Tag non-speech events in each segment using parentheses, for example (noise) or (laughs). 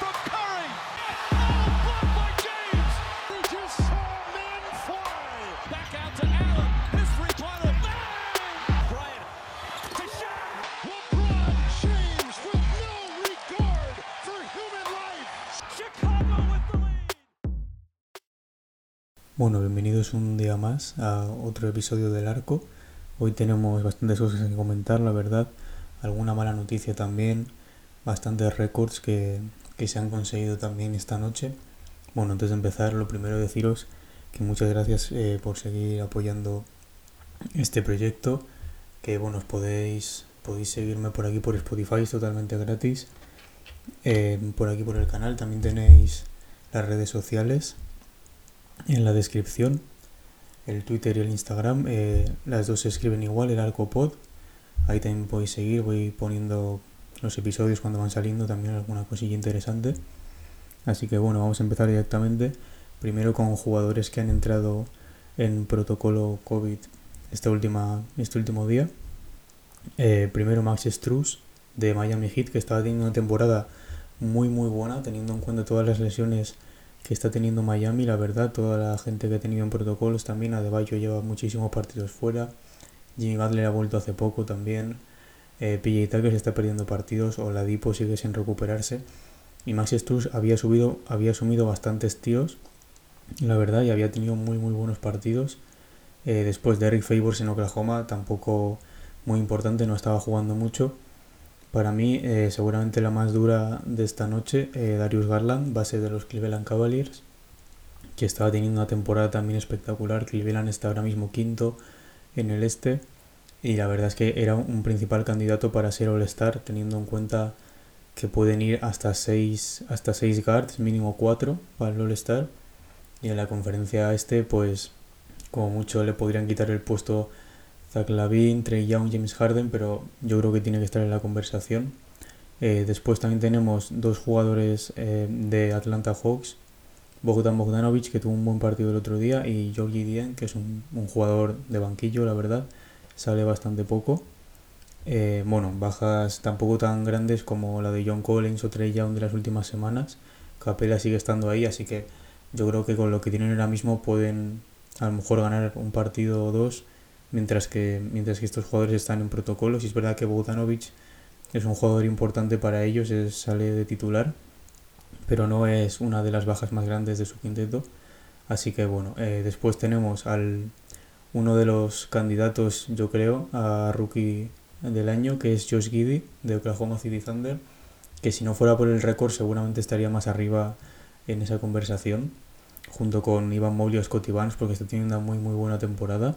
Curry. Back out to Allen. His. Bueno, bienvenidos un día más a otro episodio del arco. Hoy tenemos bastantes cosas que comentar, la verdad. Alguna mala noticia también. Bastantes récords que, que se han conseguido también esta noche. Bueno, antes de empezar, lo primero deciros que muchas gracias eh, por seguir apoyando este proyecto. Que bueno, os podéis, podéis seguirme por aquí por Spotify, es totalmente gratis. Eh, por aquí por el canal también tenéis las redes sociales en la descripción. El Twitter y el Instagram, eh, las dos se escriben igual, el Arcopod. Ahí también podéis seguir, voy poniendo los episodios cuando van saliendo, también alguna cosilla interesante. Así que bueno, vamos a empezar directamente. Primero con jugadores que han entrado en protocolo COVID esta última, este último día. Eh, primero Max Struz de Miami Heat, que estaba teniendo una temporada muy muy buena, teniendo en cuenta todas las lesiones que está teniendo Miami, la verdad, toda la gente que ha tenido en protocolos también, Adebayo lleva muchísimos partidos fuera, Jimmy Butler ha vuelto hace poco también, eh, PJ se está perdiendo partidos, o la Dipo sigue sin recuperarse, y Max Struz había subido, había asumido bastantes tíos, la verdad, y había tenido muy muy buenos partidos. Eh, después de Eric Favors en Oklahoma, tampoco muy importante, no estaba jugando mucho. Para mí, eh, seguramente la más dura de esta noche, eh, Darius Garland, base de los Cleveland Cavaliers, que estaba teniendo una temporada también espectacular. Cleveland está ahora mismo quinto en el este y la verdad es que era un principal candidato para ser All-Star, teniendo en cuenta que pueden ir hasta 6 hasta seis guards, mínimo 4 para el All-Star. Y en la conferencia este, pues como mucho le podrían quitar el puesto Zach Lavin, Trey Young, James Harden, pero yo creo que tiene que estar en la conversación. Eh, después también tenemos dos jugadores eh, de Atlanta Hawks, Bogdan Bogdanovic, que tuvo un buen partido el otro día, y Georgie Dien, que es un, un jugador de banquillo, la verdad, sale bastante poco. Eh, bueno, bajas tampoco tan grandes como la de John Collins o Trey Young de las últimas semanas. Capela sigue estando ahí, así que yo creo que con lo que tienen ahora mismo pueden a lo mejor ganar un partido o dos mientras que, mientras que estos jugadores están en protocolos. Y es verdad que Bogdanovic es un jugador importante para ellos, es, sale de titular, pero no es una de las bajas más grandes de su quinteto. Así que bueno, eh, después tenemos al uno de los candidatos, yo creo, a rookie del año, que es Josh Giddy de Oklahoma City Thunder, que si no fuera por el récord seguramente estaría más arriba en esa conversación, junto con Ivan Mobley o Scotty porque está teniendo una muy muy buena temporada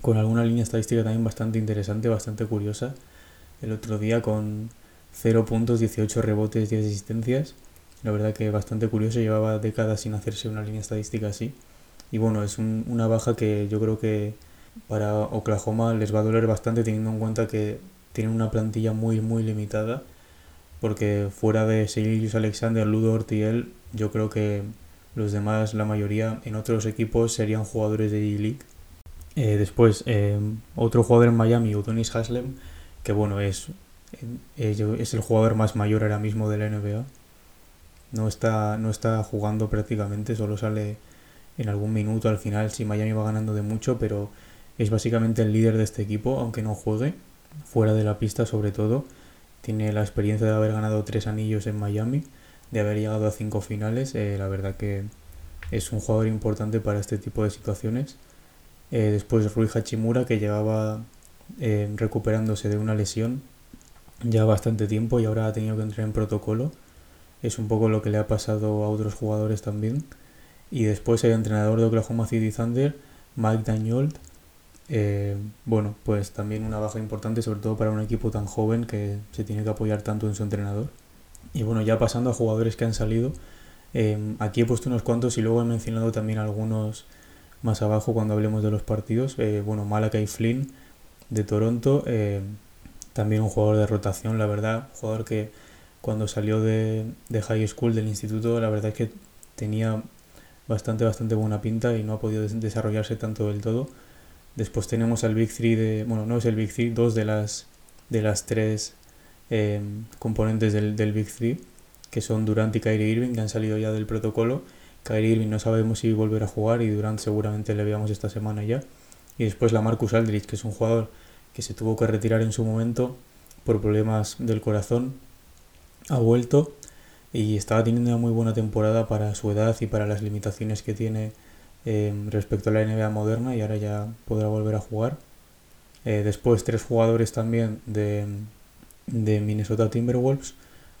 con alguna línea estadística también bastante interesante, bastante curiosa. El otro día con 0 puntos, 18 rebotes, 10 asistencias. La verdad que bastante curioso, llevaba décadas sin hacerse una línea estadística así. Y bueno, es un, una baja que yo creo que para Oklahoma les va a doler bastante teniendo en cuenta que tienen una plantilla muy muy limitada. Porque fuera de Silius Alexander, Ludo Ortiel, yo creo que los demás, la mayoría en otros equipos serían jugadores de G-League eh, después, eh, otro jugador en Miami, Udonis Haslem, que bueno, es, eh, es el jugador más mayor ahora mismo de la NBA. No está, no está jugando prácticamente, solo sale en algún minuto al final si Miami va ganando de mucho, pero es básicamente el líder de este equipo, aunque no juegue, fuera de la pista sobre todo. Tiene la experiencia de haber ganado tres anillos en Miami, de haber llegado a cinco finales. la verdad que es un jugador importante para este tipo de situaciones. Eh, después Rui Hachimura, que llevaba eh, recuperándose de una lesión ya bastante tiempo y ahora ha tenido que entrar en protocolo. Es un poco lo que le ha pasado a otros jugadores también. Y después el entrenador de Oklahoma City Thunder, Mike Daniel. Eh, bueno, pues también una baja importante, sobre todo para un equipo tan joven que se tiene que apoyar tanto en su entrenador. Y bueno, ya pasando a jugadores que han salido, aquí he puesto unos cuantos y luego he mencionado también algunos más abajo cuando hablemos de los partidos. Eh, bueno, Malakai Flynn de Toronto, eh, también un jugador de rotación, la verdad, jugador que cuando salió de, de, high school, del instituto, la verdad es que tenía bastante, bastante buena pinta y no ha podido desarrollarse tanto del todo. Después tenemos al Big 3 de, bueno, no es el Big 3, dos de las, de las tres eh, componentes del, del Big 3. que son Durant y Kyrie Irving, que han salido ya del protocolo. Kyrie Irving no sabemos si volverá a jugar y Durant seguramente le veamos esta semana ya. Y después la Marcus Aldridge, que es un jugador que se tuvo que retirar en su momento por problemas del corazón. Ha vuelto y estaba teniendo una muy buena temporada para su edad y para las limitaciones que tiene eh, respecto a la NBA moderna y ahora ya podrá volver a jugar. Eh, después tres jugadores también de, de, Minnesota Timberwolves,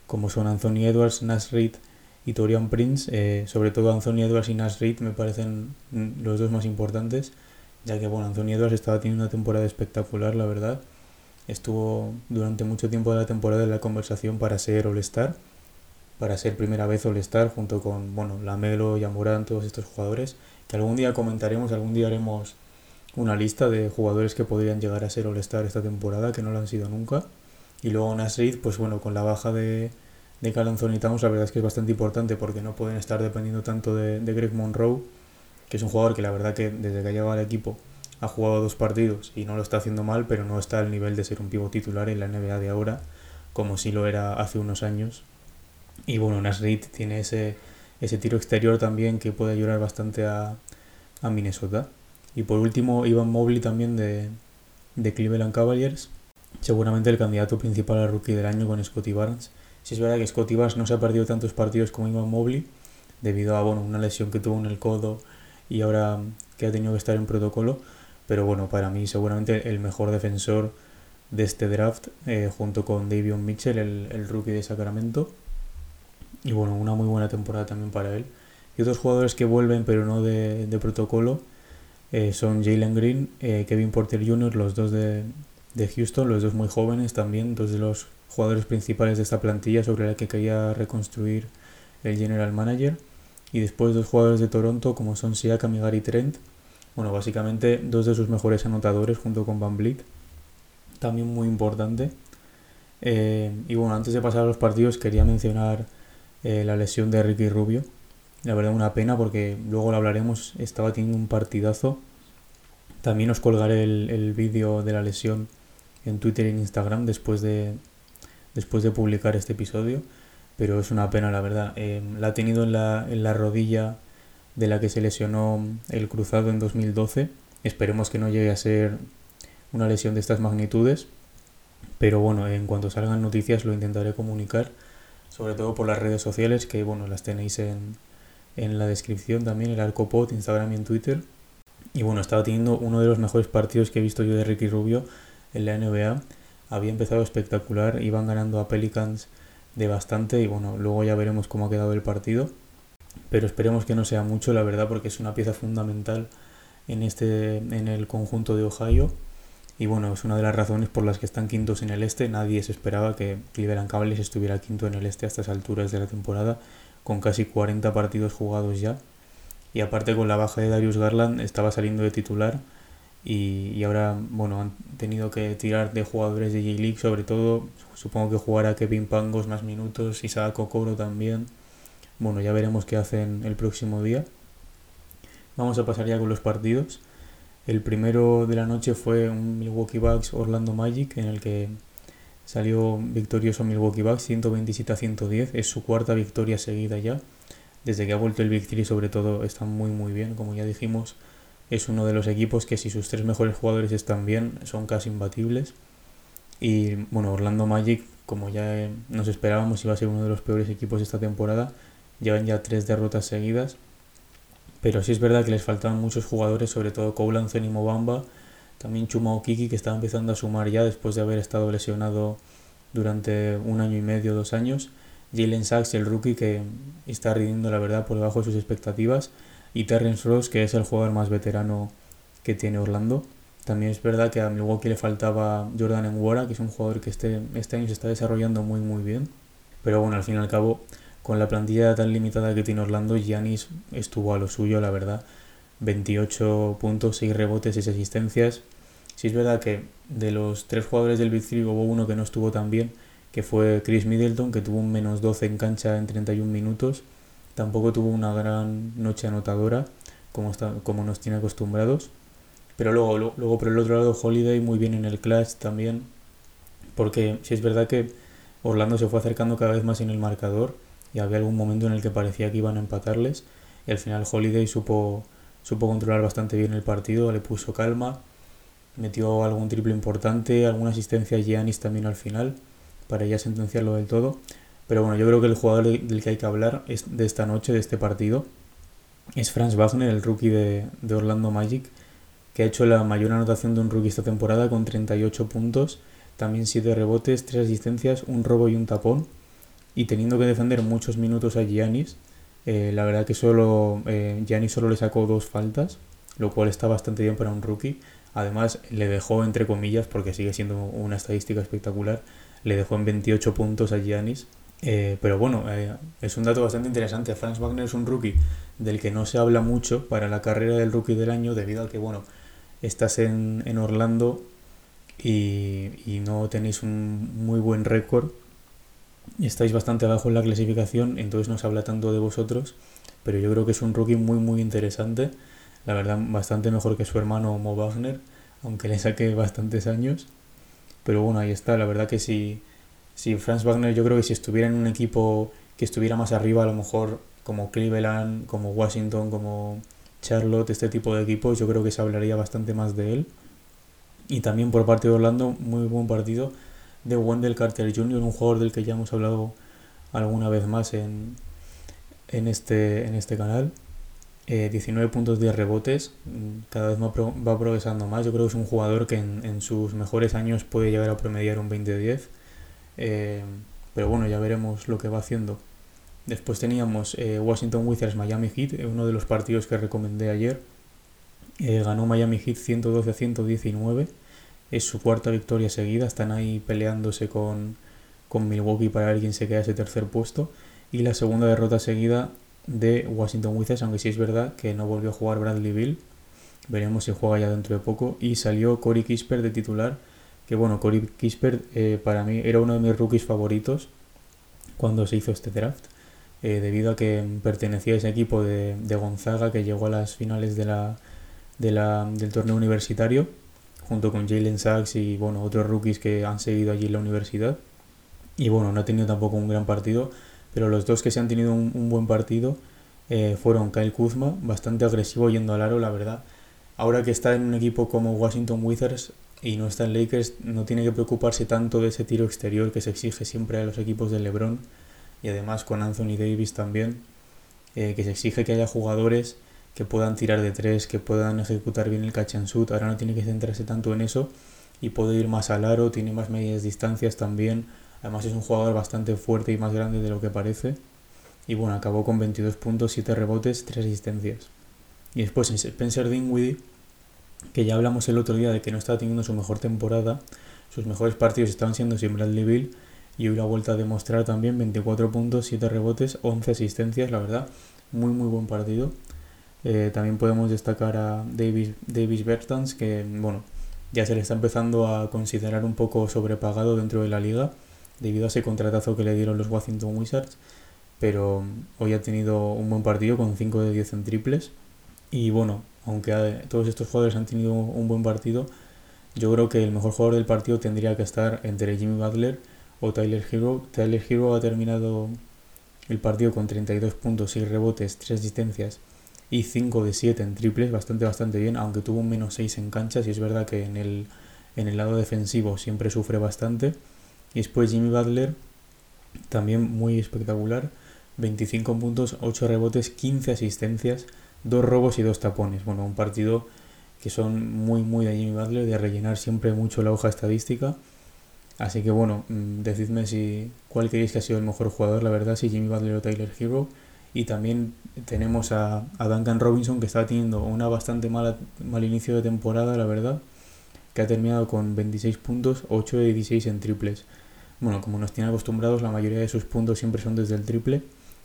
como son Anthony Edwards, Nash Reed y Torian Prince. Eh, sobre todo Anthony Edwards y Nash Reed me parecen los dos más importantes, ya que bueno, Anthony Edwards estaba teniendo una temporada espectacular, la verdad. Estuvo durante mucho tiempo de la temporada en la conversación para ser All-Star, para ser primera vez All-Star junto con bueno, Lamelo, Yamurán, todos estos jugadores, que algún día comentaremos, algún día haremos una lista de jugadores que podrían llegar a ser All-Star esta temporada, que no lo han sido nunca. Y luego Nasrid, pues bueno, con la baja de, de Carl Anthony Towns, la verdad es que es bastante importante porque no pueden estar dependiendo tanto de, de, Greg Monroe, que es un jugador que la verdad que desde que ha llegado al equipo ha jugado dos partidos y no lo está haciendo mal, pero no está al nivel de ser un pivo titular en la NBA de ahora, como si lo era hace unos años. Y bueno, Nasrid tiene ese, ese tiro exterior también que puede ayudar bastante a, a Minnesota. Y por último, Ivan Mobley también de, de Cleveland Cavaliers. Seguramente el candidato principal al rookie del año con Scotty Barnes. Si es verdad que Scotty Barnes no se ha perdido tantos partidos como Ivan Mobley, debido a bueno, una lesión que tuvo en el codo y ahora que ha tenido que estar en protocolo. Pero bueno, para mí seguramente el mejor defensor de este draft, eh, junto con Davion Mitchell, el, el rookie de Sacramento. Y bueno, una muy buena temporada también para él. Y otros jugadores que vuelven, pero no de, de protocolo, eh, son Jalen Green, eh, Kevin Porter Jr., los dos de, de, Houston, los dos muy jóvenes también, dos de los jugadores principales de esta plantilla sobre la que quería reconstruir el general manager. Y después dos jugadores de Toronto como son Siakam y Gary Trent. Bueno, básicamente dos de sus mejores anotadores junto con Van Vliet. También muy importante. Eh, y bueno, antes de pasar a los partidos quería mencionar eh, la lesión de Ricky Rubio, la verdad una pena porque luego lo hablaremos, estaba teniendo un partidazo. También os colgaré el, el vídeo de la lesión en Twitter y Instagram después de, después de publicar este episodio. Pero es una pena, la verdad. Eh, la ha tenido en la, en la rodilla de la que se lesionó el cruzado en 2012. Esperemos que no llegue a ser una lesión de estas magnitudes. Pero bueno, en cuanto salgan noticias lo intentaré comunicar. Sobre todo por las redes sociales que bueno, las tenéis en, en la descripción también el Arcopod, Instagram y en Twitter. Y bueno, estaba teniendo uno de los mejores partidos que he visto yo de Ricky Rubio en la NBA. Había empezado espectacular, iban ganando a Pelicans de bastante y bueno, luego ya veremos cómo ha quedado el partido. Pero esperemos que no sea mucho, la verdad, porque es una pieza fundamental en, este, en el conjunto de Ohio. Y bueno, es una de las razones por las que están quintos en el este. Nadie se esperaba que Cleveland Cavaliers estuviera quinto en el este a estas alturas de la temporada con casi 40 partidos jugados ya. Y aparte con la baja de Darius Garland estaba saliendo de titular y, y ahora bueno han tenido que tirar de jugadores de J-League sobre todo. Supongo que jugará Kevin Pangos más minutos, Isaac Okoro también. Bueno, ya veremos qué hacen el próximo día. Vamos a pasar ya con los partidos. El primero de la noche fue un Milwaukee Bucks Orlando Magic en el que Salió victorioso Milwaukee Bucks 127 a 110. Es su cuarta victoria seguida ya. Desde que ha vuelto el Victory sobre todo está muy muy bien. Como ya dijimos, es uno de los equipos que si sus tres mejores jugadores están bien son casi imbatibles. Y bueno, Orlando Magic, como ya nos esperábamos, iba a ser uno de los peores equipos de esta temporada. Llevan ya tres derrotas seguidas. Pero sí es verdad que les faltaban muchos jugadores, sobre todo Cole Anthony Mobamba también Chuma Okiki, que está empezando a sumar ya después de haber estado lesionado durante un año y medio, dos años. Jalen Sachs, el rookie, que está rindiendo la verdad por debajo de sus expectativas. Y Terrence Ross, que es el jugador más veterano que tiene Orlando. También es verdad que a Milwaukee le faltaba Jordan Nwora, que es un jugador que este, este año se está desarrollando muy muy bien. Pero bueno, al fin y al cabo, con la plantilla tan limitada que tiene Orlando, Giannis estuvo a lo suyo, la verdad. 28 puntos, 6 rebotes, 6 asistencias. Si es verdad que de los tres jugadores del Big hubo uno que no estuvo tan bien, que fue Chris Middleton, que tuvo un menos 12 en cancha en 31 minutos. Tampoco tuvo una gran noche anotadora, como, está, como nos tiene acostumbrados. Pero luego, luego, por el otro lado, Holiday muy bien en el clutch también. Porque si es verdad que Orlando se fue acercando cada vez más en el marcador y había algún momento en el que parecía que iban a empatarles y al final Holiday supo, supo controlar bastante bien el partido, le puso calma, metió algún triple importante, alguna asistencia a Giannis también al final para ya sentenciarlo del todo. Pero bueno, yo creo que el jugador del que hay que hablar es de esta noche, de este partido, es Franz Wagner, el rookie de, de Orlando Magic, que ha hecho la mayor anotación de un rookie esta temporada con 38 puntos, también 7 rebotes, 3 asistencias, un robo y un tapón, y teniendo que defender muchos minutos a Giannis, eh, la verdad que solo eh, Giannis solo le sacó dos faltas, lo cual está bastante bien para un rookie. Además, le dejó, entre comillas, porque sigue siendo una estadística espectacular, le dejó en 28 puntos a Giannis. Eh, pero bueno, es un dato bastante interesante. Franz Wagner es un rookie del que no se habla mucho para la carrera del rookie del año, debido a que, bueno, estás en, en Orlando y, y, no tenéis un muy buen récord. Estáis bastante abajo en la clasificación, entonces no se habla tanto de vosotros. Pero yo creo que es un rookie muy, muy interesante. La verdad, bastante mejor que su hermano Mo Wagner, aunque le saque bastantes años. Pero bueno, ahí está. La verdad que si, si Franz Wagner, yo creo que si estuviera en un equipo que estuviera más arriba, a lo mejor como Cleveland, como Washington, como Charlotte, este tipo de equipos, yo creo que se hablaría bastante más de él. Y también por parte de Orlando, muy buen partido de Wendell Carter Jr., un jugador del que ya hemos hablado alguna vez más en, en, este, en este canal. 19 eh, puntos de rebotes, cada vez va, va, progresando más. Yo creo que es un jugador que en, en sus mejores años puede llegar a promediar un 20-10. Eh, pero bueno, ya veremos lo que va haciendo. Después teníamos eh, Washington Wizards Miami Heat, uno de los partidos que recomendé ayer. ganó Miami Heat 112 a 119. Es su cuarta victoria seguida. Están ahí peleándose con, con Milwaukee para ver quién se queda ese tercer puesto. Y la segunda derrota seguida de Washington Wizards, aunque sí es verdad que no volvió a jugar Bradley Bill. Veremos si juega ya dentro de poco. Y salió Corey Kisper de titular. Que bueno, Corey Kisper eh, para mí era uno de mis rookies favoritos cuando se hizo este draft. Eh, debido a que pertenecía a ese equipo de, de, Gonzaga que llegó a las finales de la, de la, del torneo universitario. Junto con Jalen Sachs y bueno, otros rookies que han seguido allí la universidad. Y bueno, no ha tenido tampoco un gran partido pero los dos que se han tenido un, un buen partido eh, fueron Kyle Kuzma, bastante agresivo yendo al aro, la verdad. Ahora que está en un equipo como Washington Wizards y no está en Lakers, no tiene que preocuparse tanto de ese tiro exterior que se exige siempre a los equipos de LeBron y además con Anthony Davis también, eh, que se exige que haya jugadores que puedan tirar de tres, que puedan ejecutar bien el catch and shoot. Ahora no tiene que centrarse tanto en eso y puede ir más al aro, tiene más medias distancias también Además es un jugador bastante fuerte y más grande de lo que parece. Y bueno, acabó con 22 puntos, 7 rebotes, 3 asistencias. Y después Spencer Dinwiddie, que ya hablamos el otro día de que no estaba teniendo su mejor temporada, sus mejores partidos estaban siendo sin Bradley Bill y hoy la vuelta a demostrar también 24 puntos, 7 rebotes, 11 asistencias, la verdad, muy muy buen partido. Eh, también podemos destacar a Davis, Davis Bertans, que bueno, ya se le está empezando a considerar un poco sobrepagado dentro de la liga debido a ese contratazo que le dieron los Washington Wizards, pero hoy ha tenido un buen partido con 5 de 10 en triples. Y bueno, aunque todos estos jugadores han tenido un buen partido, yo creo que el mejor jugador del partido tendría que estar entre Jimmy Butler o Tyler Hero. Tyler Hero ha terminado el partido con 32 puntos, 6 rebotes, 3 asistencias y 5 de 7 en triples, bastante bastante bien, aunque tuvo un menos 6 en canchas y es verdad que en el, en el lado defensivo siempre sufre bastante. Y después Jimmy Butler, también muy espectacular. 25 puntos, 8 rebotes, 15 asistencias, 2 robos y 2 tapones. Bueno, un partido que son muy, muy de Jimmy Butler, de rellenar siempre mucho la hoja estadística. Así que bueno, mm, decidme si cuál creéis que ha sido el mejor jugador, la verdad, si Jimmy Butler o Tyler Hero. Y también tenemos a, a Duncan Robinson, que está teniendo una bastante mala, mal inicio de temporada, la verdad, que ha terminado con 26 puntos, 8 de 16 en triples bueno, como nos tiene acostumbrados, la mayoría de sus puntos siempre son desde el triple.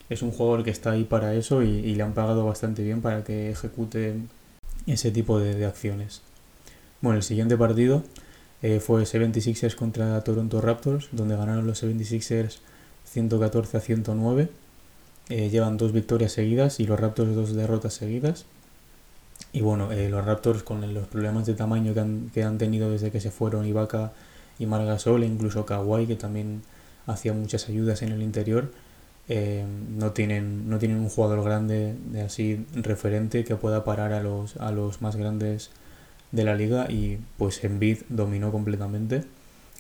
Es un jugador que está ahí para eso y, le han pagado bastante bien para que ejecute ese tipo de, acciones. Bueno, el siguiente partido eh, fue 76ers contra Toronto Raptors, donde ganaron los 76ers 114 a 109. Eh, llevan dos victorias seguidas y los Raptors dos derrotas seguidas. Y bueno, eh, los Raptors con los problemas de tamaño que han, que han tenido desde que se fueron Ibaka y Margasol e incluso Kawhi que también hacía muchas ayudas en el interior eh, no, tienen, no tienen un jugador grande de así referente que pueda parar a los, a los más grandes de la liga. Y pues Embiid dominó completamente.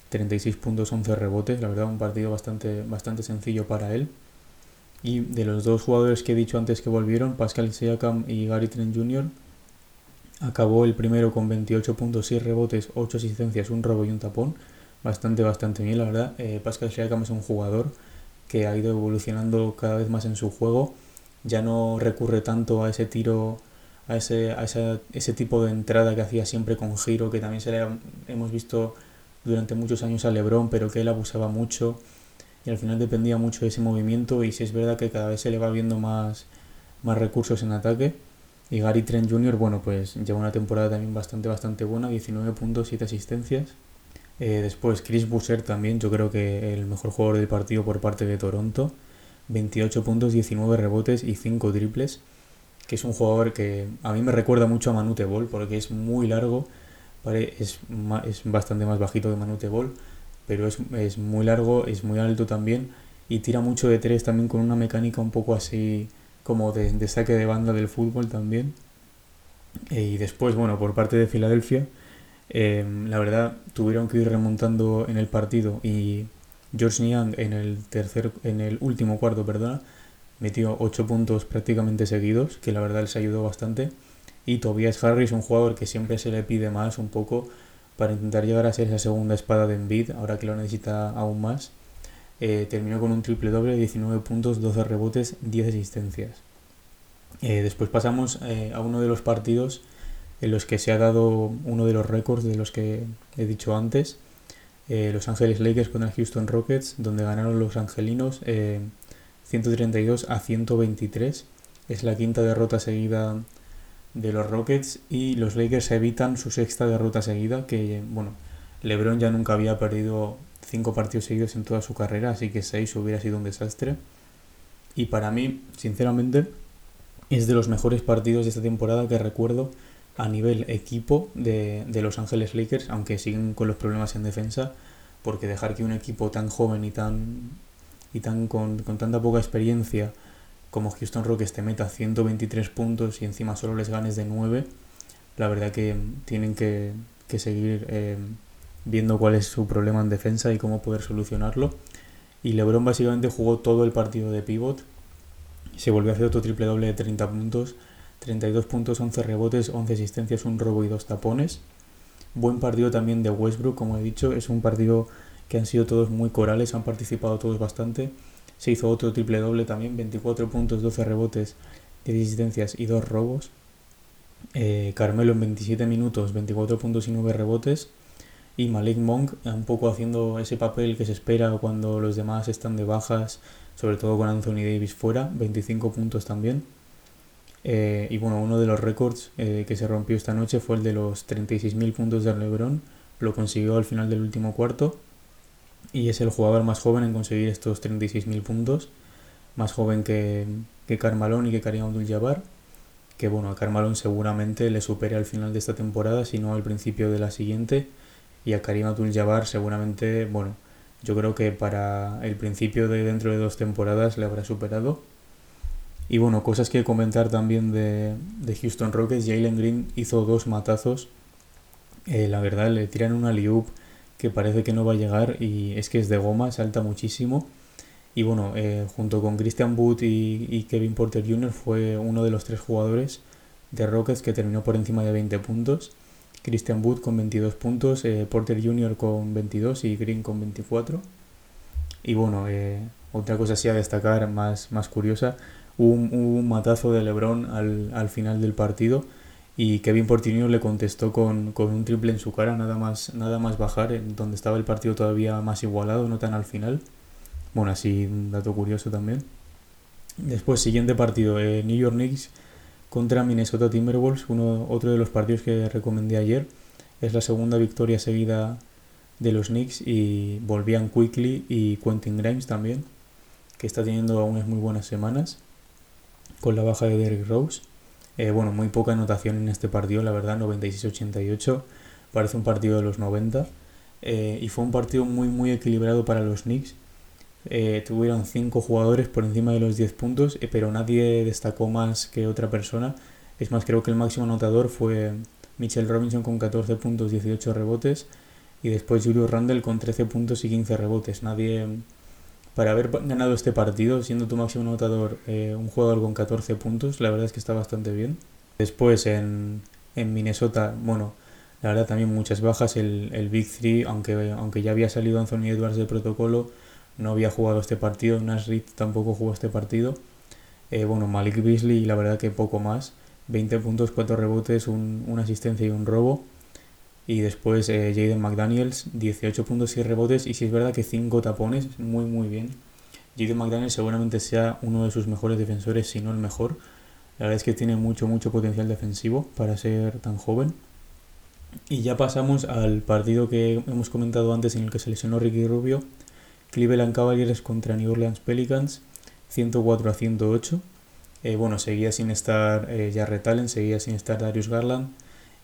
36 puntos 11 rebotes la verdad un partido bastante, bastante sencillo para él y de los dos jugadores que he dicho antes que volvieron Pascal Siakam y Gary Trent Jr. acabó el primero con 28 puntos 6 rebotes 8 asistencias un robo y un tapón bastante bastante bien la verdad eh, Pascal Siakam es un jugador que ha ido evolucionando cada vez más en su juego. Ya no recurre tanto a ese tiro, a ese, a ese, tipo de entrada que hacía siempre con giro, que también se le hemos visto durante muchos años a Lebron, pero que él abusaba mucho y al final dependía mucho de ese movimiento y si es verdad que cada vez se le va viendo más, más recursos en ataque. Y Gary Trent Jr., bueno, pues lleva una temporada también bastante, bastante buena, 19 puntos, 7 asistencias. Eh, después Chris Busser también, yo creo que el mejor jugador del partido por parte de Toronto. 28 puntos, 19 rebotes y 5 triples. Que es un jugador que a mí me recuerda mucho a Manute Ball porque es muy largo. Es, es bastante más bajito que Manute Ball, pero es, es muy largo, es muy alto también. Y tira mucho de tres también con una mecánica un poco así como de, de saque de banda del fútbol también. Eh, y después, bueno, por parte de Filadelfia Em, la verdad, tuvieron que ir remontando en el partido y George Niang en el tercer, en el último cuarto, perdona, metió 8 puntos prácticamente seguidos, que la verdad les ayudó bastante. Y Tobias Harris, un jugador que siempre se le pide más un poco para intentar llegar a ser esa segunda espada de Embiid, ahora que lo necesita aún más. Eh, terminó con un triple doble, 19 puntos, 12 rebotes, 10 asistencias. Eh, después pasamos eh, a uno de los partidos en los que se ha dado uno de los récords de los que he dicho antes. Los Ángeles Lakers contra Houston Rockets, donde ganaron los angelinos 132 eh, a 123. Es la quinta derrota seguida de los Rockets y los Lakers evitan su sexta derrota seguida, que bueno, LeBron ya nunca había perdido cinco partidos seguidos en toda su carrera, así que seis hubiera sido un desastre. Y para mí, sinceramente, es de los mejores partidos de esta temporada que recuerdo a nivel equipo de, de, Los Ángeles Lakers, aunque siguen con los problemas en defensa, porque dejar que un equipo tan joven y tan y tan con, con tanta poca experiencia como Houston Rockets te meta 123 puntos y encima solo les ganes de 9, la verdad que tienen que, que seguir eh, viendo cuál es su problema en defensa y cómo poder solucionarlo. Y LeBron básicamente jugó todo el partido de pivot, se volvió a hacer otro triple doble de 30 puntos 32 puntos, 11 rebotes, 11 asistencias, un robo y dos tapones. Buen partido también de Westbrook, como he dicho, es un partido que han sido todos muy corales, han participado todos bastante. Se hizo otro triple doble también, 24 puntos, 12 rebotes, 10 asistencias y 2 robos. Eh, Carmelo en 27 minutos, 24 puntos y 9 rebotes. Y Malik Monk un poco haciendo ese papel que se espera cuando los demás están de bajas, sobre todo con Anthony Davis fuera, 25 puntos también. Eh, y bueno, uno de los récords eh, que se rompió esta noche fue el de los 36.000 puntos de LeBron. Lo consiguió al final del último cuarto. Y es el jugador más joven en conseguir estos 36.000 puntos. Más joven que, que Carmalón y que Karim Abdul-Jabbar. Que bueno, a Carmalón seguramente le supere al final de esta temporada, si no al principio de la siguiente. Y a Karim Abdul-Jabbar seguramente, bueno, yo creo que para el principio de dentro de dos temporadas le habrá superado y bueno, cosas que comentar también de, de Houston Rockets. Jalen Green hizo dos matazos. Eh, la verdad, le tiran una liup que parece que no va a llegar y es que es de goma, salta muchísimo. Y bueno, eh, junto con Christian Wood y, Kevin Porter Jr. fue uno de los tres jugadores de Rockets que terminó por encima de 20 puntos. Christian Wood con 22 puntos, eh, Porter Jr. con 22 y Green con 24. Y bueno, otra cosa así a destacar más, más curiosa un, un matazo de Lebron al, al, final del partido y Kevin Portinho le contestó con, con, un triple en su cara, nada más, nada más bajar, en donde estaba el partido todavía más igualado, no tan al final. Bueno, así un dato curioso también. Después, siguiente partido, eh, New York Knicks contra Minnesota Timberwolves, uno, otro de los partidos que recomendé ayer. Es la segunda victoria seguida de los Knicks y volvían Quickly y Quentin Grimes también, que está teniendo unas muy buenas semanas con la baja de Derrick Rose. Eh, bueno, muy poca anotación en este partido, la verdad, 96-88. Parece un partido de los 90. Eh, y fue un partido muy, muy equilibrado para los Knicks. eh, tuvieron 5 jugadores por encima de los 10 puntos, pero nadie destacó más que otra persona. Es más, creo que el máximo anotador fue Mitchell Robinson con 14 puntos, 18 rebotes, y después Julio Randle con 13 puntos y 15 rebotes. Nadie, para haber ganado este partido, siendo tu máximo anotador eh, un jugador con 14 puntos, la verdad es que está bastante bien. Después en, en Minnesota, bueno, la verdad también muchas bajas. El, el Big Three, aunque, aunque ya había salido Anthony Edwards de protocolo, no había jugado este partido. Nash tampoco jugó este partido. Eh, bueno, Malik Beasley, la verdad que poco más. 20 puntos, 4 rebotes, un, una asistencia y un robo. Y después eh, Jaden McDaniels, 18 puntos y rebotes. Y si es verdad que 5 tapones, muy muy bien. Jaden McDaniels seguramente sea uno de sus mejores defensores, si no el mejor. La verdad es que tiene mucho, mucho potencial defensivo para ser tan joven. Y ya pasamos al partido que hemos comentado antes en el que se lesionó Ricky Rubio. Cleveland Cavaliers contra New Orleans Pelicans, 104 a 108. Eh, bueno, seguía sin estar eh, Jarrett Allen, seguía sin estar Darius Garland.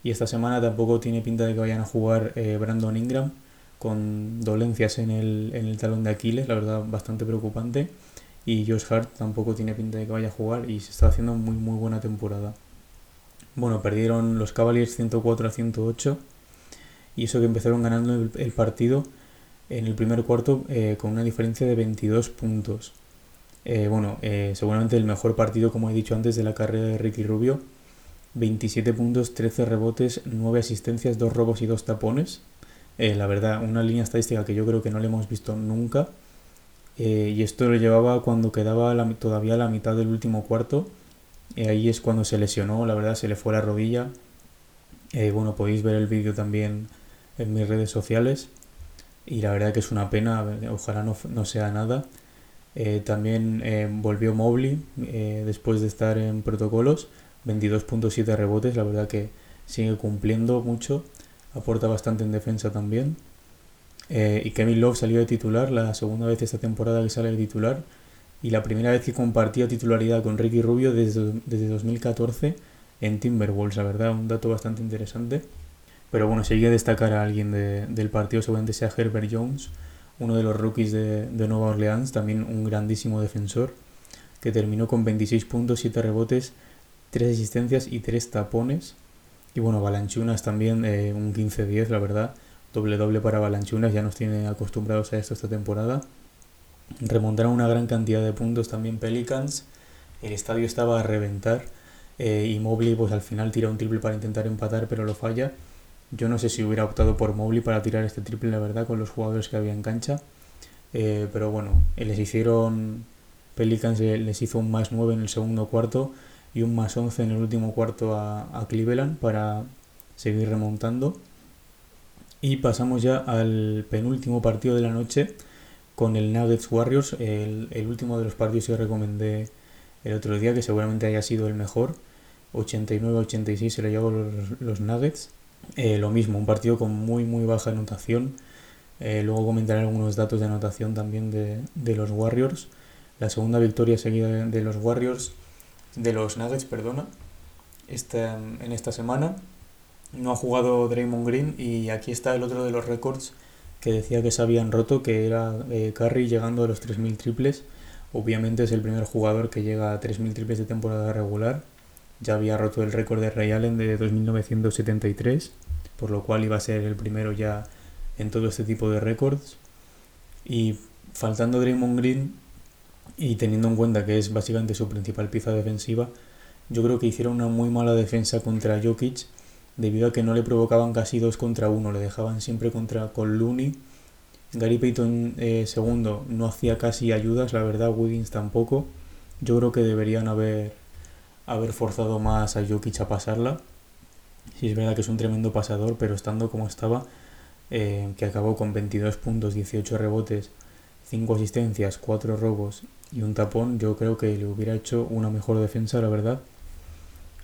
Y esta semana tampoco tiene pinta de que vayan a jugar eh, Brandon Ingram con dolencias en el, en el talón de Aquiles, la verdad bastante preocupante. Y Josh Hart tampoco tiene pinta de que vaya a jugar y se está haciendo muy muy buena temporada. Bueno, perdieron los Cavaliers 104 a 108 y eso que empezaron ganando el, partido en el primer cuarto eh, con una diferencia de 22 puntos. Eh, bueno, seguramente el mejor partido, como he dicho antes, de la carrera de Ricky Rubio. 27 puntos, 13 rebotes, 9 asistencias, 2 robos y 2 tapones. la verdad, una línea estadística que yo creo que no le hemos visto nunca. y esto lo llevaba cuando quedaba todavía la mitad del último cuarto. ahí es cuando se lesionó, la verdad, se le fue la rodilla. bueno, podéis ver el vídeo también en mis redes sociales y la verdad que es una pena, ojalá no, no sea nada. Eh, también eh, volvió Mobley eh, después de estar en protocolos, 22.7 rebotes, la verdad que sigue cumpliendo mucho, aporta bastante en defensa también. y Kevin Love salió de titular, la segunda vez esta temporada que sale de titular, y la primera vez que compartía titularidad con Ricky Rubio desde, desde 2014 en Timberwolves, la verdad, un dato bastante interesante. Pero bueno, si hay que destacar a alguien de, del partido, seguramente sea Herbert Jones, uno de los rookies de, de, Nueva Orleans, también un grandísimo defensor, que terminó con 26 puntos, 7 rebotes, 3 asistencias y 3 tapones. Y bueno, Balanchunas también eh, un 15-10, la verdad. Doble doble para Balanchunas, ya nos tiene acostumbrados a esto esta temporada. Remontaron una gran cantidad de puntos también Pelicans. El estadio estaba a reventar. Eh, y Mobley pues al final tira un triple para intentar empatar, pero lo falla. Yo no sé si hubiera optado por Mobley para tirar este triple, la verdad, con los jugadores que había en cancha. Eh, pero bueno, les hicieron. Pelicans les hizo un más 9 en el segundo cuarto y un más 11 en el último cuarto a, a Cleveland para seguir remontando. Y pasamos ya al penúltimo partido de la noche con el Nuggets Warriors, el, el último de los partidos que recomendé el otro día, que seguramente haya sido el mejor. 89-86 se lo llevó los, los Nuggets. Eh, lo mismo, un partido con muy muy baja anotación. Eh, luego comentaré algunos datos de anotación también de, de, los Warriors. La segunda victoria seguida de los Warriors, de los Nuggets, perdona, esta, en esta semana. No ha jugado Draymond Green y aquí está el otro de los récords que decía que se habían roto, que era eh, Curry llegando a los 3.000 triples. Obviamente es el primer jugador que llega a 3.000 triples de temporada regular ya había roto el récord de Ray Allen de 2973, por lo cual iba a ser el primero ya en todo este tipo de récords. Y faltando Draymond Green y teniendo en cuenta que es básicamente su principal pieza defensiva, yo creo que hicieron una muy mala defensa contra Jokic debido a que no le provocaban casi dos contra uno, le dejaban siempre contra con Looney. Gary Payton eh, segundo no hacía casi ayudas, la verdad Wiggins tampoco. Yo creo que deberían haber haber forzado más a Jokic a pasarla. Sí es verdad que es un tremendo pasador, pero estando como estaba, eh, que acabó con 22 puntos, 18 rebotes, 5 asistencias, 4 robos y un tapón, yo creo que le hubiera hecho una mejor defensa, la verdad.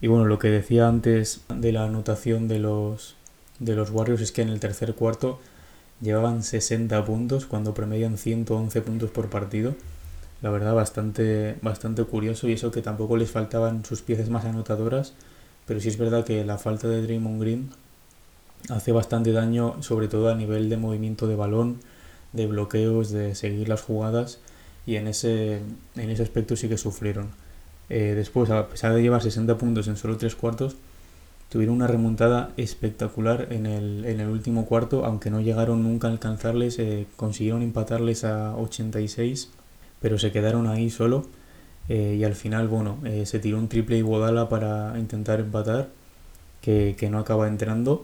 Y bueno, lo que decía antes de la anotación de los, de los Warriors es que en el tercer cuarto llevaban 60 puntos cuando promedian 111 puntos por partido la verdad bastante, bastante curioso y eso que tampoco les faltaban sus piezas más anotadoras, pero sí es verdad que la falta de Draymond Green hace bastante daño, sobre todo a nivel de movimiento de balón, de bloqueos, de seguir las jugadas y en ese, en ese aspecto sí que sufrieron. Eh, después, a pesar de llevar 60 puntos en solo 3 cuartos, tuvieron una remontada espectacular en el, en el último cuarto, aunque no llegaron nunca a alcanzarles, eh, consiguieron empatarles a 86, pero se quedaron ahí solo. Eh, y al final, bueno, se tiró un triple Iguodala para intentar empatar, que, que no acaba entrando,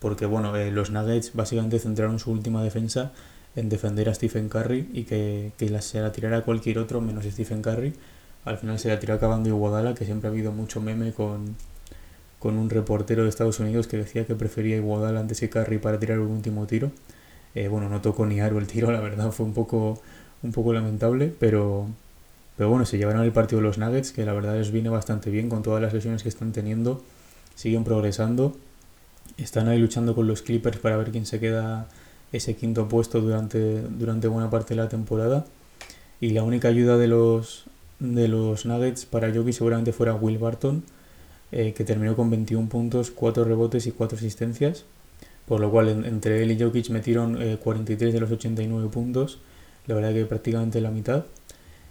porque bueno, los Nuggets básicamente centraron su última defensa en defender a Stephen Curry y que, que se la tirara a cualquier otro menos Stephen Curry. Al final se la tiró acabando Iguodala, que siempre ha habido mucho meme con, con un reportero de Estados Unidos que decía que prefería Iguodala antes que Curry para tirar un último tiro. Eh, bueno, no tocó ni aro el tiro, (laughs) la verdad fue un poco, un poco lamentable, pero, pero bueno, se llevaron el partido los Nuggets, que la verdad les viene bastante bien con todas las lesiones que están teniendo. Siguen progresando. Están ahí luchando con los Clippers para ver quién se queda ese quinto puesto durante, durante buena parte de la temporada. Y la única ayuda de los, de los Nuggets para Jokic seguramente fuera Will Barton, eh, que terminó con 21 puntos, 4 rebotes y 4 asistencias. Por lo cual entre él y Jokic metieron 43 eh, de los 89 puntos, la verdad que prácticamente la mitad.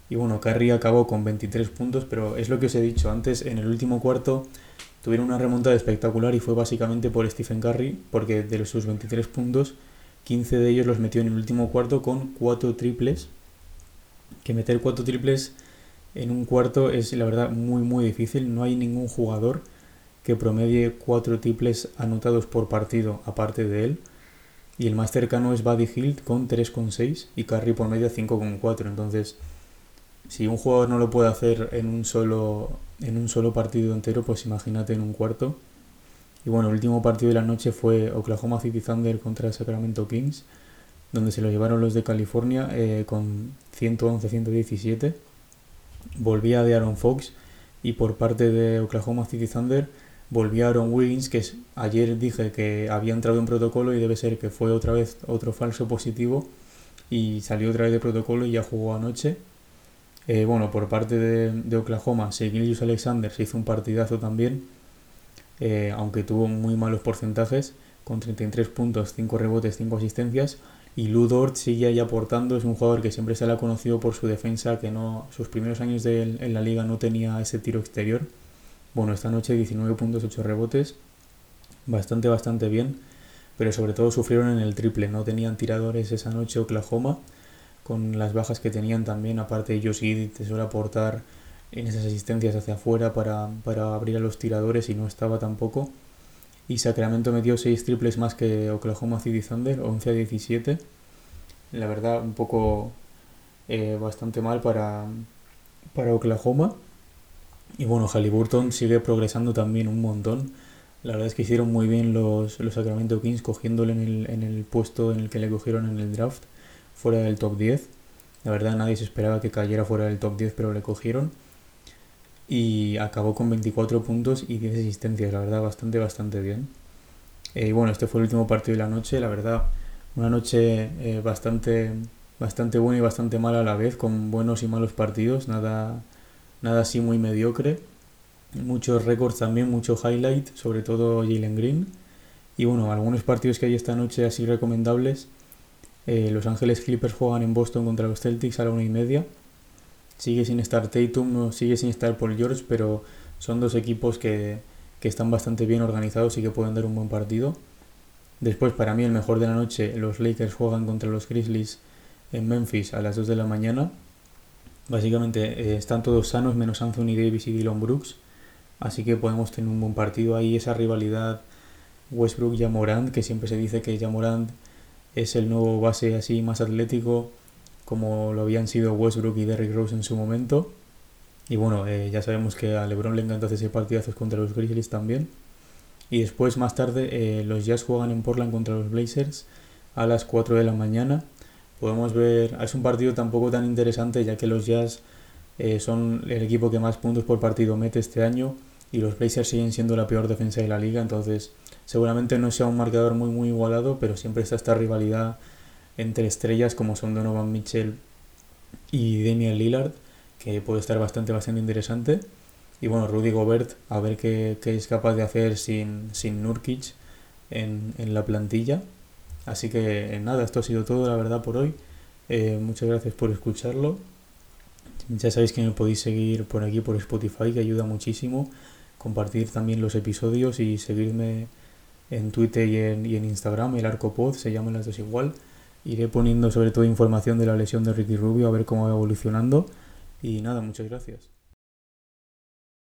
Y bueno, Curry acabó con 23 puntos, pero es lo que os he dicho antes, en el último cuarto tuvieron una remontada espectacular y fue básicamente por Stephen Curry, porque de sus 23 puntos 15 de ellos los metió en el último cuarto con 4 triples. Que meter 4 triples en un cuarto es la verdad muy muy difícil. No hay ningún jugador que promedie 4 triples anotados por partido aparte de él. Y el más cercano es Buddy Hilt con 3,6 y Curry por media 5,4. Entonces, si un jugador no lo puede hacer en un solo en un solo partido entero, pues imagínate en un cuarto. Y bueno, el último partido de la noche fue Oklahoma City Thunder contra Sacramento Kings, donde se lo llevaron los de California eh, con 111-117. Volvía de Aaron Fox y por parte de Oklahoma City Thunder volvía Aaron Wiggins, que ayer dije que había entrado en protocolo y debe ser que fue otra vez otro falso positivo y salió otra vez de protocolo y ya jugó anoche. Eh, bueno, por parte de, de Oklahoma, Seguilius Alexander se hizo un partidazo también eh, aunque tuvo muy malos porcentajes, con 33 puntos, 5 rebotes, 5 asistencias. Y Ludort sigue ahí aportando, es un jugador que siempre se le ha conocido por su defensa, que no sus primeros años de, en la liga no tenía ese tiro exterior. Bueno, esta noche 19 puntos, 8 rebotes, bastante, bastante bien, pero sobre todo sufrieron en el triple, no tenían tiradores esa noche Oklahoma, con las bajas que tenían también, aparte Josh te suele aportar en esas asistencias hacia afuera para, abrir a los tiradores y no estaba tampoco. Y Sacramento metió 6 triples más que Oklahoma City Thunder, 11 a 17. La verdad, un poco eh, bastante mal para, para Oklahoma. Y bueno, Halliburton sigue progresando también un montón. La verdad es que hicieron muy bien los, los Sacramento Kings cogiéndole en el, en el puesto en el que le cogieron en el draft, fuera del top 10. La verdad nadie se esperaba que cayera fuera del top 10, pero le cogieron y acabó con 24 puntos y 10 asistencias, la verdad, bastante, bastante bien. Eh, y bueno, este fue el último partido de la noche, la verdad, una noche eh, bastante, bastante buena y bastante mala a la vez, con buenos y malos partidos, nada, nada así muy mediocre. Muchos récords también, mucho highlight, sobre todo Jalen Green. Y bueno, algunos partidos que hay esta noche así recomendables. Eh, los Ángeles Clippers juegan en Boston contra los Celtics a la una y media. Sigue sin estar Tatum, sigue sin estar Paul George, pero son dos equipos que, están bastante bien organizados y que pueden dar un buen partido. Después, para mí, el mejor de la noche, los Lakers juegan contra los Grizzlies en Memphis a las 2 de la mañana. Básicamente eh, están todos sanos, menos Anthony Davis y Dylan Brooks. Así que podemos tener un buen partido ahí. Esa rivalidad Westbrook-Jamorant, que siempre se dice que Jamorant es el nuevo base así más atlético como lo habían sido Westbrook y Derrick Rose en su momento. Y bueno, eh, ya sabemos que a LeBron le encanta ese partidazos contra los Grizzlies también. Y después, más tarde, eh, los Jazz juegan en Portland contra los Blazers a las 4 de la mañana. Podemos ver, es un partido tampoco tan interesante ya que los Jazz eh, son el equipo que más puntos por partido mete este año y los Blazers siguen siendo la peor defensa de la liga. Entonces, seguramente no sea un marcador muy, muy igualado, pero siempre está esta rivalidad entre estrellas como son Donovan Mitchell y Damian Lillard, que puede estar bastante, bastante interesante. Y bueno, Rudy Gobert, a ver qué, es capaz de hacer sin, sin Nurkic en, en, la plantilla. Así que nada, esto ha sido todo la verdad por hoy. Eh, muchas gracias por escucharlo. Ya sabéis que me podéis seguir por aquí por Spotify, que ayuda muchísimo. Compartir también los episodios y seguirme en Twitter y en, y en Instagram, el Arcopod, se llaman las dos igual. Iré poniendo sobre todo información de la lesión de Ricky Rubio a ver cómo va evolucionando. Y nada, muchas gracias.